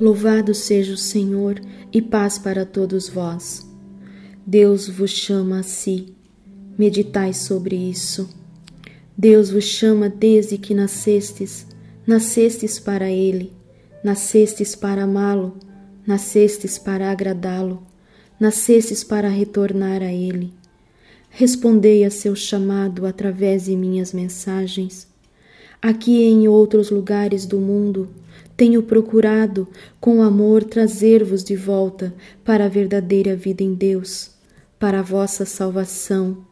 Louvado seja o Senhor e paz para todos vós. Deus vos chama a si. Meditai sobre isso. Deus vos chama desde que nascestes, nascestes para Ele, nascestes para amá-lo, nascestes para agradá-lo, nascestes para retornar a Ele. Respondei a seu chamado através de minhas mensagens. Aqui e em outros lugares do mundo, tenho procurado, com amor, trazer-vos de volta para a verdadeira vida em Deus, para a vossa salvação.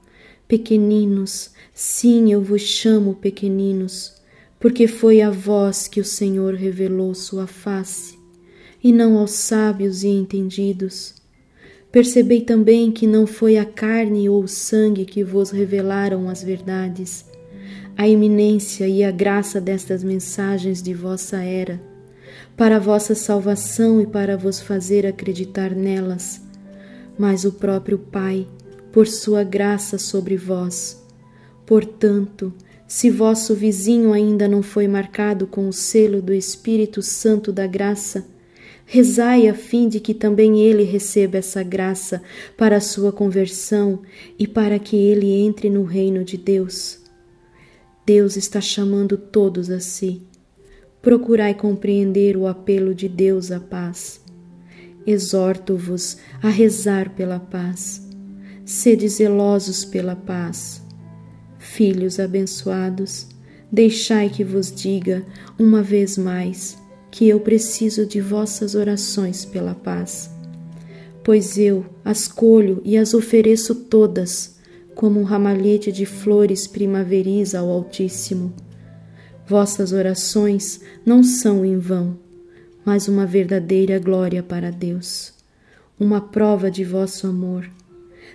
Pequeninos, sim, eu vos chamo pequeninos, porque foi a vós que o Senhor revelou sua face, e não aos sábios e entendidos. Percebei também que não foi a carne ou o sangue que vos revelaram as verdades. A iminência e a graça destas mensagens de vossa era para vossa salvação e para vos fazer acreditar nelas, mas o próprio Pai, por sua graça sobre vós. Portanto, se vosso vizinho ainda não foi marcado com o selo do Espírito Santo da graça, rezai a fim de que também ele receba essa graça para a sua conversão e para que ele entre no reino de Deus. Deus está chamando todos a si procurai compreender o apelo de Deus à paz. Exorto-vos a rezar pela paz. Sede zelosos pela paz. Filhos abençoados, deixai que vos diga uma vez mais que eu preciso de vossas orações pela paz. Pois eu as colho e as ofereço todas, como um ramalhete de flores primaveris ao Altíssimo Vossas orações não são em vão, mas uma verdadeira glória para Deus, uma prova de vosso amor.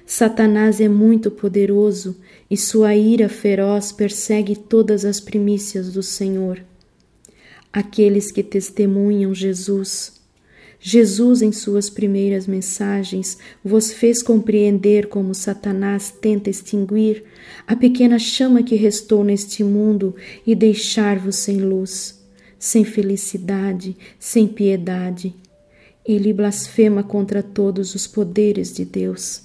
Satanás é muito poderoso e sua ira feroz persegue todas as primícias do Senhor. Aqueles que testemunham Jesus Jesus, em suas primeiras mensagens, vos fez compreender como Satanás tenta extinguir a pequena chama que restou neste mundo e deixar-vos sem luz, sem felicidade, sem piedade. Ele blasfema contra todos os poderes de Deus.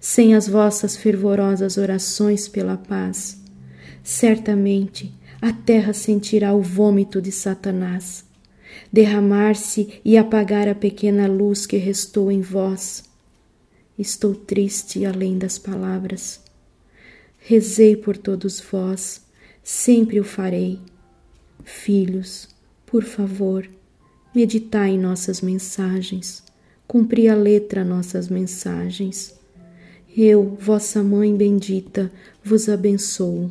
Sem as vossas fervorosas orações pela paz, certamente a terra sentirá o vômito de Satanás derramar-se e apagar a pequena luz que restou em vós. Estou triste além das palavras. Rezei por todos vós, sempre o farei. Filhos, por favor, meditai em nossas mensagens, cumpri a letra nossas mensagens. Eu, vossa mãe bendita, vos abençoo.